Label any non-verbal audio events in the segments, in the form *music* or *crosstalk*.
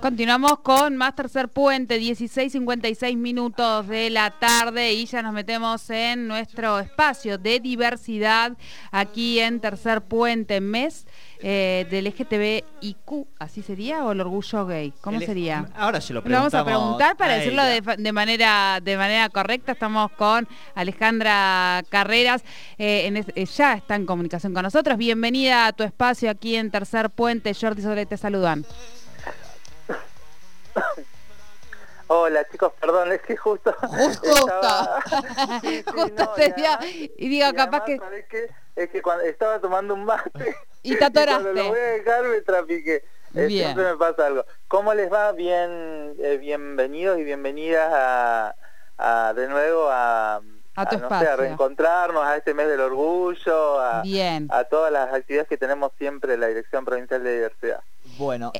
Continuamos con más tercer puente, 16.56 minutos de la tarde y ya nos metemos en nuestro espacio de diversidad aquí en tercer puente, mes eh, del LGTBIQ, ¿así sería? ¿O el orgullo gay? ¿Cómo sería? Ahora se lo preguntamos. vamos a preguntar para decirlo de, manera, de manera correcta. Estamos con Alejandra Carreras, eh, eh, ya está en comunicación con nosotros. Bienvenida a tu espacio aquí en Tercer Puente. Jordi Sobre te saludan. Hola chicos, perdón, es que justo... Justo, justo y digo, capaz que... Es que cuando estaba tomando un mate y te atoraste. cuando lo voy a dejar me trapiqué. Eh, siempre me pasa algo. ¿Cómo les va? Bien, eh, bienvenidos y bienvenidas a, de nuevo a, a, tu espacio. a reencontrarnos a este mes del orgullo, a, Bien. a todas las actividades que tenemos siempre en la Dirección Provincial de Diversidad. Bueno,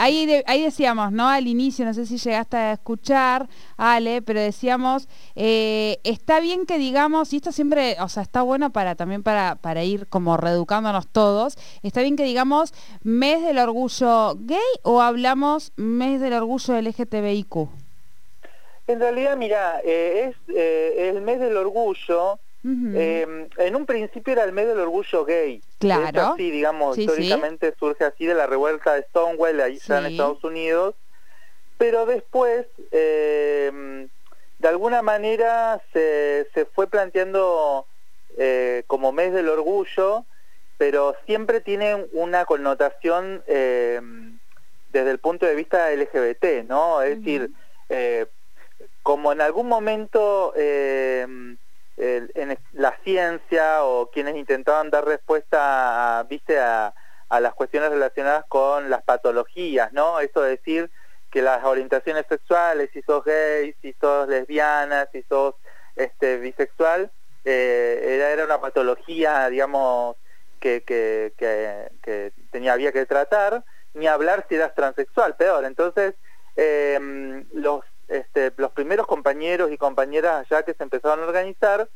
Ahí, ahí decíamos, ¿no? Al inicio, no sé si llegaste a escuchar, Ale, pero decíamos, eh, está bien que digamos, y esto siempre, o sea, está bueno para también para, para ir como reeducándonos todos, está bien que digamos mes del orgullo gay o hablamos mes del orgullo LGTBIQ. En realidad, mira, eh, es eh, el mes del orgullo Em, en un principio era el mes del orgullo gay. Claro. Sí, digamos, históricamente surge así de la revuelta de Stonewall, ahí en Estados Unidos. Pero después, em, de alguna manera, se, se fue planteando eh, como mes del orgullo, pero siempre tiene una connotación em, desde el punto de vista LGBT, ¿no? Es decir, eh, como en algún momento en la ciencia o quienes intentaban dar respuesta a, viste a, las cuestiones relacionadas con las patologías, ¿no? Eso de decir que las orientaciones sexuales, si sos gay, si sos lesbiana, si sos este, bisexual, eh, era, una patología, digamos, que, que, que, tenía, había que tratar, ni hablar si eras transexual, peor. Entonces, eh, los este, los primeros compañeros y compañeras allá que se empezaron a organizar,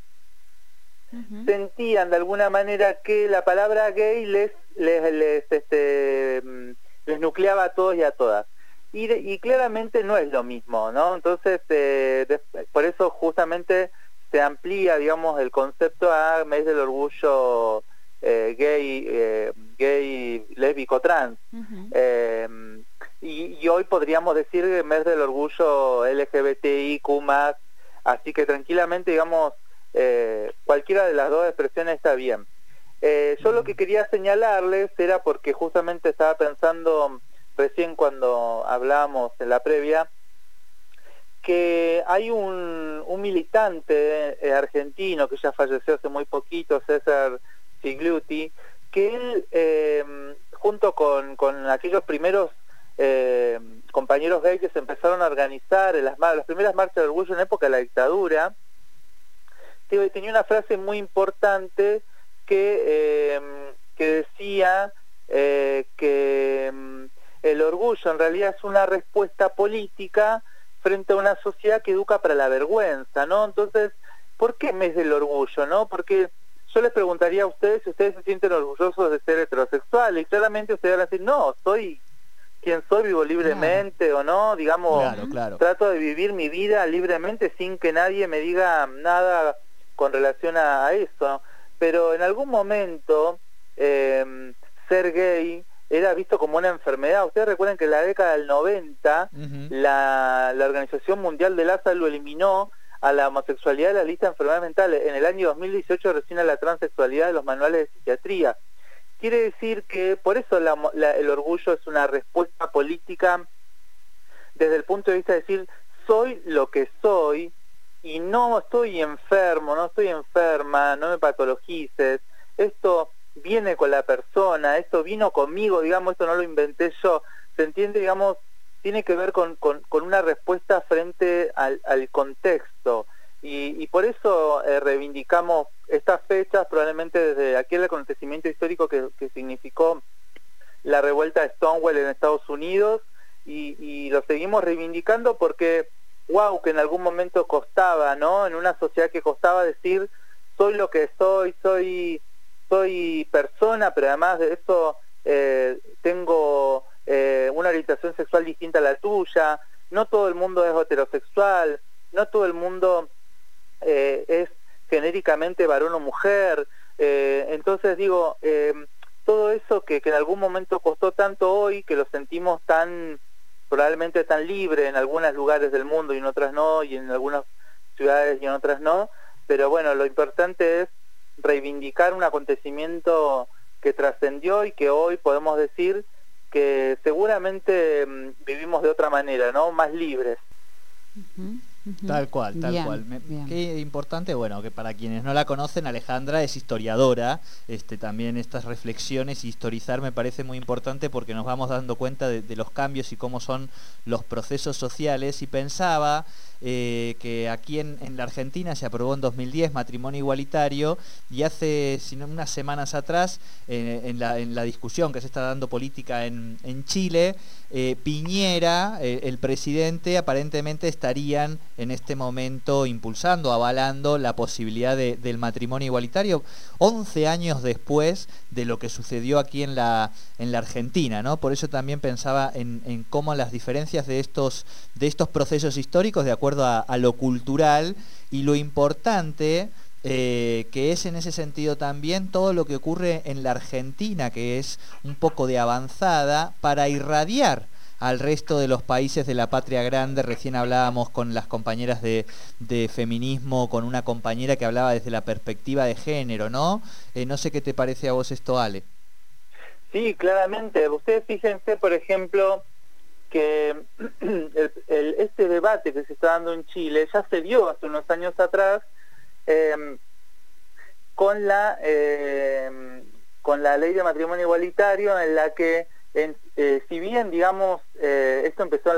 sentían de alguna manera que la palabra gay les, les, este, mm, les nucleaba a todos y a todas. Y, claramente no es lo mismo, ¿no? Entonces, eh, por eso justamente se amplía, digamos, el concepto a mes del orgullo eh, gay, eh, gay, lésbico, trans. Y, hoy podríamos decir el mes del orgullo LGBTIQ+, así que tranquilamente, digamos, eh, cualquiera de las dos expresiones está bien. Eh, yo lo que quería señalarles era porque justamente estaba pensando recién cuando hablábamos en la previa, que hay un, militante eh, argentino que ya falleció hace muy poquito, César Sigluti, que él, junto con, con aquellos primeros eh, compañeros gays que se empezaron a organizar en las, primeras marchas de orgullo en época de la dictadura, tenía una frase muy importante que, em, que decía eh, que em, el orgullo en realidad es una respuesta política frente a una sociedad que educa para la vergüenza, ¿no? Entonces, ¿por qué mes del orgullo, no? Porque yo les preguntaría a ustedes si ustedes se sienten orgullosos de ser heterosexuales y claramente ustedes van a decir, no, soy quién soy, vivo libremente o no, digamos, trato de vivir mi vida libremente sin que nadie me diga nada con relación a, eso. Pero en algún momento em, ser gay era visto como una enfermedad. Ustedes recuerden que en la década del 90 la, la Organización Mundial de la Salud eliminó a la homosexualidad de la lista de enfermedades mentales. En el año 2018 recién a la transexualidad de los manuales de psiquiatría. Quiere decir que por eso el orgullo es una respuesta política desde el punto de vista de decir, soy lo que soy y no estoy enfermo, no estoy enferma, no me patologices, esto viene con la persona, esto vino conmigo, digamos, esto no lo inventé yo, se entiende, digamos, tiene que ver con, con, una respuesta frente al, al contexto. Y, por eso eh, reivindicamos estas fechas, probablemente desde aquel acontecimiento histórico que, significó la revuelta de Stonewall en Estados Unidos, y, lo seguimos reivindicando porque, wow, que en algún momento costaba, ¿no? En una sociedad que costaba decir, soy lo que soy, soy soy persona, pero además de eso eh, tengo eh, una orientación sexual distinta a la tuya, no todo el mundo es heterosexual, no todo el mundo es genéricamente varón o mujer, entonces digo, todo eso que, que en algún momento costó tanto hoy, que lo sentimos tan probablemente tan libre en algunos lugares del mundo y en otras no, y en algunas ciudades y en otras no, pero bueno, lo importante es reivindicar un acontecimiento que trascendió y que hoy podemos decir que seguramente mm, vivimos de otra manera, ¿no? Más libres. Tal cual, tal cual. qué importante, bueno, que para quienes no la conocen, Alejandra es historiadora. Este, también estas reflexiones y historizar me parece muy importante porque nos vamos dando cuenta de los cambios y cómo son los procesos sociales. Y pensaba eh, que aquí en, la Argentina se aprobó en 2010 matrimonio igualitario y hace sino unas semanas atrás, en, la, discusión que se está dando política en, Chile, eh, Piñera, eh, el presidente, aparentemente estarían en este momento impulsando, avalando la posibilidad del matrimonio igualitario, 11 años después de lo que sucedió aquí en la, en la Argentina, ¿no? Por eso también pensaba en, en cómo las diferencias de estos, de estos procesos históricos, de acuerdo a, lo cultural y lo importante eh, que es en ese sentido también todo lo que ocurre en la Argentina, que es un poco de avanzada, para irradiar al resto de los países de la patria grande. Recién hablábamos con las compañeras de, feminismo, con una compañera que hablaba desde la perspectiva de género, ¿no? Eh, no sé qué te parece a vos esto, Ale. Sí, claramente. Ustedes fíjense, por ejemplo, que *clears throat* este debate que se está dando en Chile ya se dio hace unos años atrás em, con la em, con la ley de matrimonio igualitario en la que eh, si bien digamos eh, esto empezó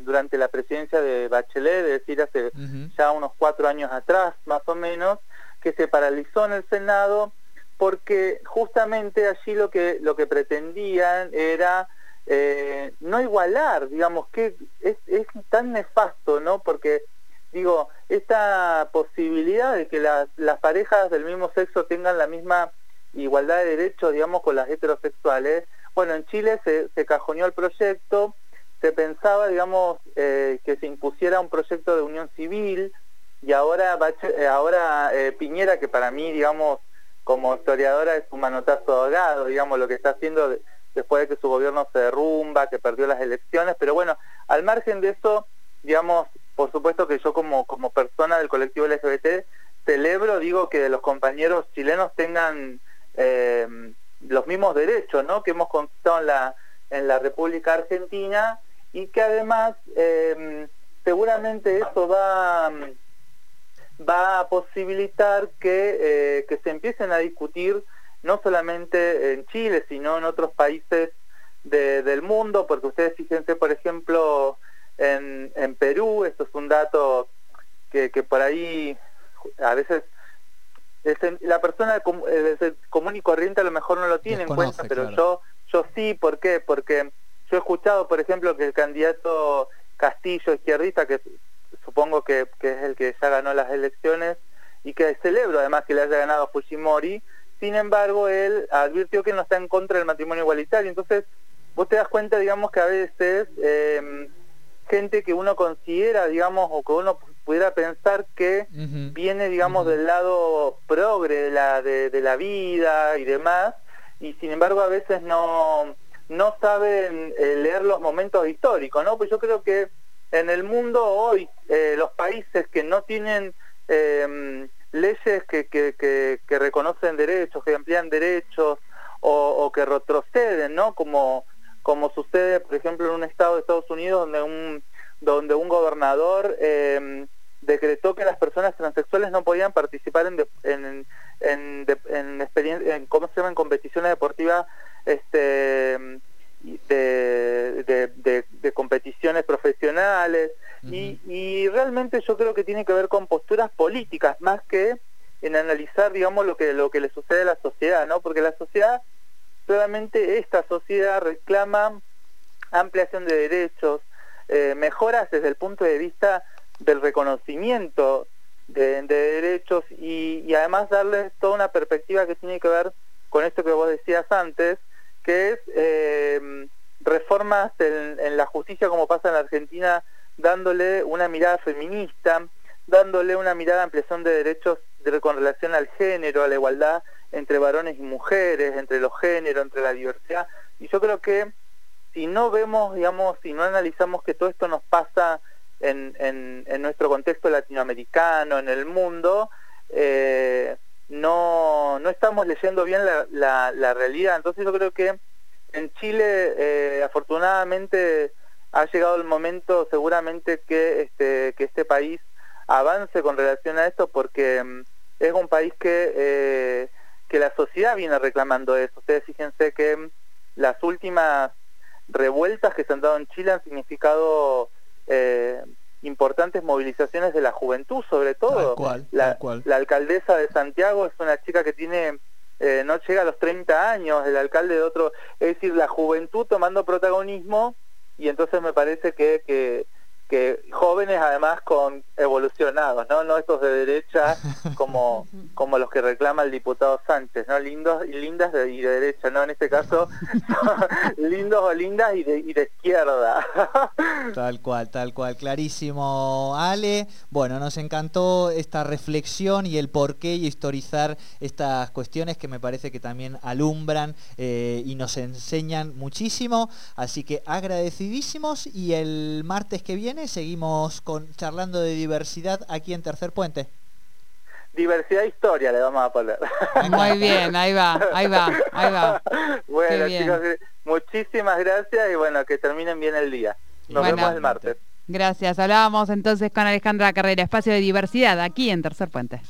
durante la presidencia de Bachelet es decir hace ya unos cuatro años atrás más o menos que se paralizó en el Senado porque justamente allí lo que lo que pretendían era eh, no igualar, digamos, que es, tan nefasto, ¿no? Porque, digo, esta posibilidad de que las, parejas del mismo sexo tengan la misma igualdad de derechos, digamos, con las heterosexuales, bueno, en Chile se, cajoneó el proyecto, se pensaba, digamos, eh, que se impusiera un proyecto de unión civil, y ahora, eh, ahora Piñera, que para mí, digamos, como historiadora es un manotazo ahogado, digamos, lo que está haciendo después de que su gobierno se derrumba, que perdió las elecciones, pero bueno, al margen de eso, digamos, por supuesto que yo como, como persona del colectivo LGBT celebro, digo, que los compañeros chilenos tengan eh, los mismos derechos, ¿no? Que hemos conquistado en la, en República Argentina y que además eh, seguramente eso va, va a posibilitar que, eh, que se empiecen a discutir no solamente en Chile, sino en otros países del mundo, porque ustedes fíjense, por ejemplo, en, Perú, esto es un dato que, por ahí a veces la persona común y corriente a lo mejor no lo tiene en cuenta, pero yo, yo sí, ¿por qué? Porque yo he escuchado, por ejemplo, que el candidato Castillo izquierdista, que supongo que, que es el que ya ganó las elecciones, y que celebro además que le haya ganado a Fujimori, sin embargo, él advirtió que no está en contra del matrimonio igualitario. Entonces, vos te das cuenta, digamos, que a veces eh, gente que uno considera, digamos, o que uno pudiera pensar que viene, digamos, del lado progre de la, de, la vida y demás, y sin embargo a veces no, no saben eh, leer los momentos históricos, ¿no? Pues yo creo que en el mundo hoy, eh, los países que no tienen leyes que, que, que, reconocen derechos, que amplían derechos o, que retroceden, ¿no? Como, como sucede, por ejemplo, en un estado de Estados Unidos donde un, donde un gobernador em, decretó que las personas transexuales no podían participar en, en, en, en, ¿cómo se llama? en competiciones deportivas este, de, de, de competiciones profesionales y, realmente yo creo que tiene que ver con posturas políticas más que en analizar, digamos, lo que, lo que le sucede a la sociedad, ¿no? Porque la sociedad, solamente esta sociedad reclama ampliación de derechos, eh, mejoras desde el punto de vista del reconocimiento de, derechos y, además darles toda una perspectiva que tiene que ver con esto que vos decías antes, que es eh, reformas en, la justicia como pasa en la Argentina, dándole una mirada feminista, dándole una mirada de ampliación de derechos con relación al género, a la igualdad entre varones y mujeres, entre los géneros, entre la diversidad. Y yo creo que si no vemos, digamos, si no analizamos que todo esto nos pasa en, en, nuestro contexto latinoamericano, en el mundo, eh, no, no estamos leyendo bien la, la, realidad. Entonces yo creo que en Chile, eh, afortunadamente, ha llegado el momento seguramente que este, que este país avance con relación a esto porque mm, es un país que, eh, que la sociedad viene reclamando eso. Ustedes fíjense que mm, las últimas revueltas que se han dado en Chile han significado eh, importantes movilizaciones de la juventud, sobre todo. la, la, alcaldesa de Santiago es una chica que tiene, eh, no llega a los 30 años, el alcalde de otro, es decir, la juventud tomando protagonismo y entonces me parece que, que que jóvenes además con evolucionados, ¿no? No estos de derecha *laughs* como, como los que reclama el diputado Sánchez, ¿no? Lindos y lindas de, y de derecha, ¿no? En este caso, *laughs* lindos o lindas y de, y de izquierda. *laughs* tal cual, tal cual, clarísimo, Ale. Bueno, nos encantó esta reflexión y el por qué y historizar estas cuestiones que me parece que también alumbran eh, y nos enseñan muchísimo. Así que agradecidísimos y el martes que viene seguimos con charlando de diversidad aquí en Tercer Puente. Diversidad e historia le vamos a poner. Muy bien, ahí va, ahí va, ahí va. *laughs* Bueno, chicos, muchísimas gracias y bueno, que terminen bien el día. Nos vemos el martes. Gracias. Hablábamos entonces con Alejandra Carrera, espacio de diversidad aquí en Tercer Puente.